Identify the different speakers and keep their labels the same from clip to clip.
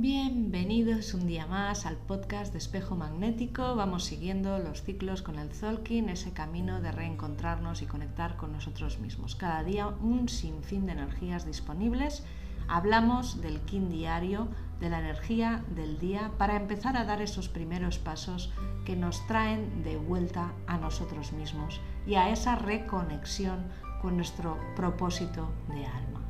Speaker 1: Bienvenidos un día más al podcast de Espejo Magnético. Vamos siguiendo los ciclos con el Zolkin, ese camino de reencontrarnos y conectar con nosotros mismos. Cada día un sinfín de energías disponibles. Hablamos del kin diario, de la energía del día, para empezar a dar esos primeros pasos que nos traen de vuelta a nosotros mismos y a esa reconexión con nuestro propósito de alma.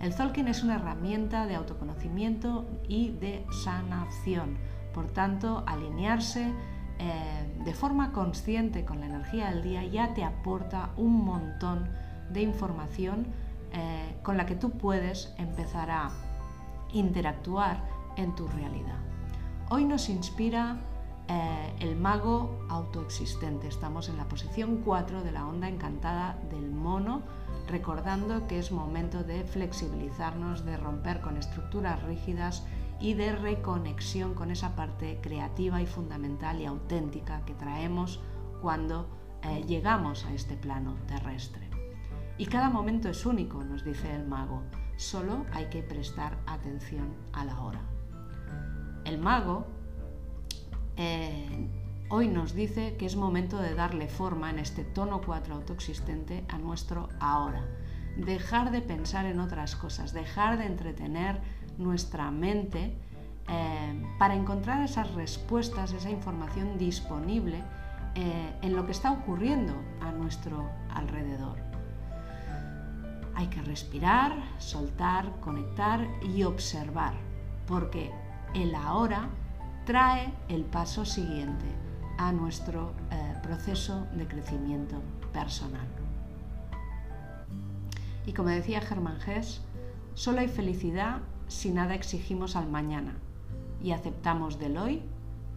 Speaker 1: El Zolkin es una herramienta de autoconocimiento y de sanación. Por tanto, alinearse eh, de forma consciente con la energía del día ya te aporta un montón de información eh, con la que tú puedes empezar a interactuar en tu realidad. Hoy nos inspira eh, el mago autoexistente. Estamos en la posición 4 de la onda encantada del mono recordando que es momento de flexibilizarnos, de romper con estructuras rígidas y de reconexión con esa parte creativa y fundamental y auténtica que traemos cuando eh, llegamos a este plano terrestre. Y cada momento es único, nos dice el mago, solo hay que prestar atención a la hora. El mago eh, hoy nos dice que es momento de darle forma en este tono 4 autoexistente a nuestro ahora. Dejar de pensar en otras cosas, dejar de entretener nuestra mente eh, para encontrar esas respuestas, esa información disponible eh, en lo que está ocurriendo a nuestro alrededor. Hay que respirar, soltar, conectar y observar, porque el ahora trae el paso siguiente a nuestro eh, proceso de crecimiento personal. Y como decía Germán Gess, solo hay felicidad si nada exigimos al mañana y aceptamos del hoy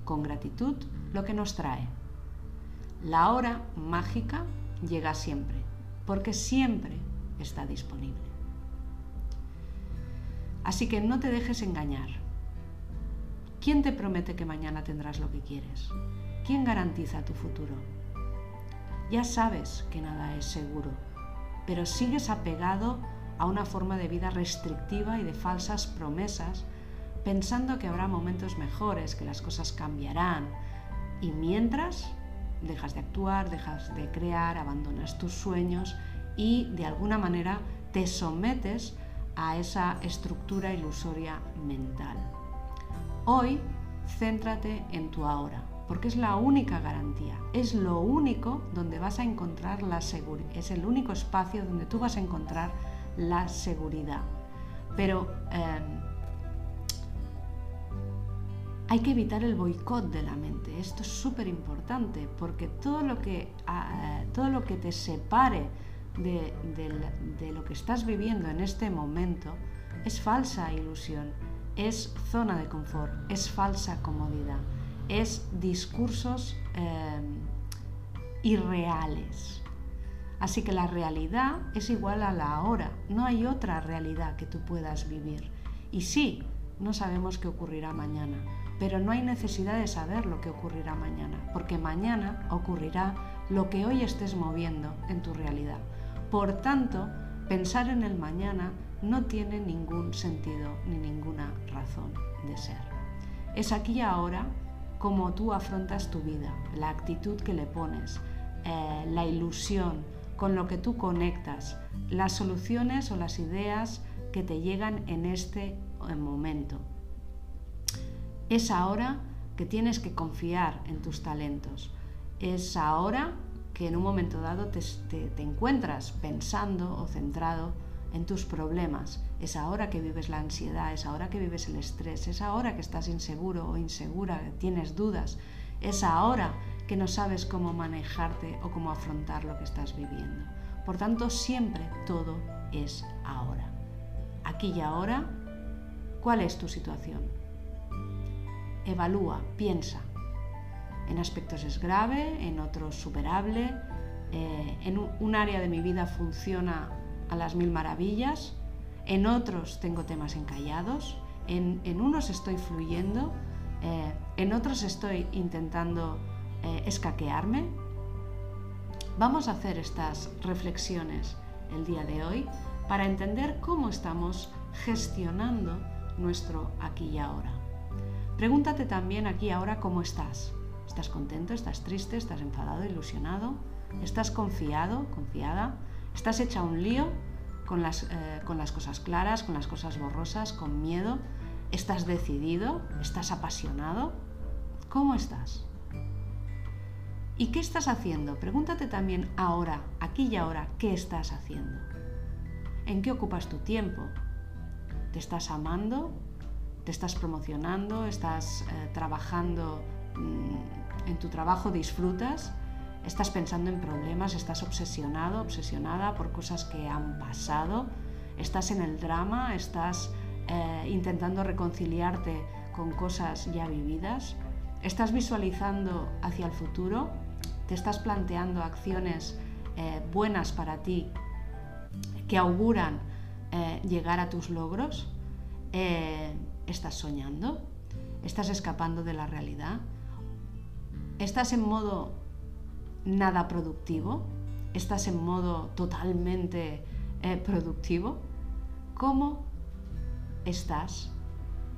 Speaker 1: con gratitud lo que nos trae. La hora mágica llega siempre, porque siempre está disponible. Así que no te dejes engañar. ¿Quién te promete que mañana tendrás lo que quieres? ¿Quién garantiza tu futuro? Ya sabes que nada es seguro, pero sigues apegado a una forma de vida restrictiva y de falsas promesas, pensando que habrá momentos mejores, que las cosas cambiarán, y mientras dejas de actuar, dejas de crear, abandonas tus sueños y de alguna manera te sometes a esa estructura ilusoria mental. Hoy, céntrate en tu ahora porque es la única garantía, es lo único donde vas a encontrar la seguridad, es el único espacio donde tú vas a encontrar la seguridad. Pero em, hay que evitar el boicot de la mente, esto es súper importante, porque todo lo, que, ah, todo lo que te separe de lo que estás viviendo en este momento es falsa ilusión, es zona de confort, es falsa comodidad es discursos em, irreales. Así que la realidad es igual a la hora, no hay otra realidad que tú puedas vivir. Y sí, no sabemos qué ocurrirá mañana, pero no hay necesidad de saber lo que ocurrirá mañana, porque mañana ocurrirá lo que hoy estés moviendo en tu realidad. Por tanto, pensar en el mañana no tiene ningún sentido ni ninguna razón de ser. Es aquí ahora cómo tú afrontas tu vida, la actitud que le pones, eh, la ilusión con lo que tú conectas, las soluciones o las ideas que te llegan en este eh, momento. Es ahora que tienes que confiar en tus talentos. Es ahora que en un momento dado te encuentras pensando o centrado en tus problemas. Es ahora que vives la ansiedad, es ahora que vives el estrés, es ahora que estás inseguro o insegura, tienes dudas, es ahora que no sabes cómo manejarte o cómo afrontar lo que estás viviendo. Por tanto, siempre todo es ahora. Aquí y ahora, ¿cuál es tu situación? Evalúa, piensa. En aspectos es grave, en otros superable, eh, en un área de mi vida funciona a las mil maravillas, en otros tengo temas encallados, en, unos estoy fluyendo, eh, en otros estoy intentando eh, escaquearme. Vamos a hacer estas reflexiones el día de hoy para entender cómo estamos gestionando nuestro aquí y ahora. Pregúntate también aquí y ahora cómo estás. ¿Estás contento? ¿Estás triste? ¿Estás enfadado? ¿Ilusionado? ¿Estás confiado? ¿Confiada? ¿Estás hecha un lío con las, eh, con las cosas claras, con las cosas borrosas, con miedo? ¿Estás decidido? ¿Estás apasionado? ¿Cómo estás? ¿Y qué estás haciendo? Pregúntate también ahora, aquí y ahora, ¿qué estás haciendo? ¿En qué ocupas tu tiempo? ¿Te estás amando? ¿Te estás promocionando? ¿Estás eh, trabajando mm, en tu trabajo? ¿Disfrutas? ¿Estás pensando en problemas? ¿Estás obsesionado, obsesionada por cosas que han pasado? ¿Estás en el drama? ¿Estás eh, intentando reconciliarte con cosas ya vividas? ¿Estás visualizando hacia el futuro? ¿Te estás planteando acciones eh, buenas para ti que auguran eh, llegar a tus logros? ¿Estás soñando? ¿Estás escapando de la realidad? ¿Estás en modo nada productivo? ¿Estás en modo totalmente productivo? ¿Cómo estás,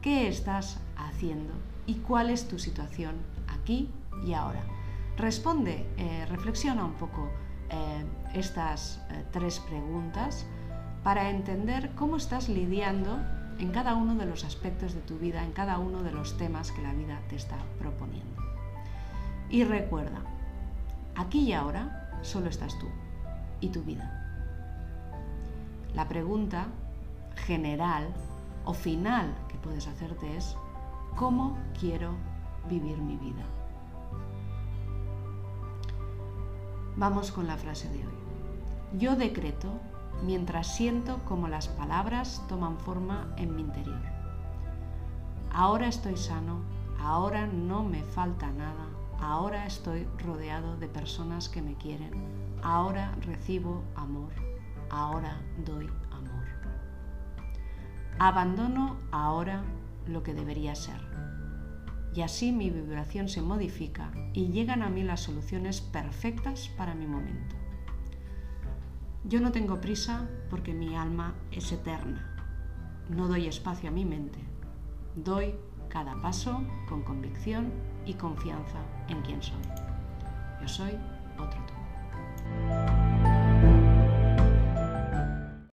Speaker 1: qué estás haciendo y cuál es tu situación aquí y ahora. Responde, eh, reflexiona un poco eh, estas eh, tres preguntas para entender cómo estás lidiando en cada uno de los aspectos de tu vida, en cada uno de los temas que la vida te está proponiendo. Y recuerda, aquí y ahora solo estás tú y tu vida. La pregunta general o final que puedes hacerte es cómo quiero vivir mi vida. Vamos con la frase de hoy. Yo decreto mientras siento como las palabras toman forma en mi interior. Ahora estoy sano, ahora no me falta nada, ahora estoy rodeado de personas que me quieren, ahora recibo amor, ahora doy Abandono ahora lo que debería ser. Y así mi vibración se modifica y llegan a mí las soluciones perfectas para mi momento. Yo no tengo prisa porque mi alma es eterna. No doy espacio a mi mente. Doy cada paso con convicción y confianza en quien soy. Yo soy otro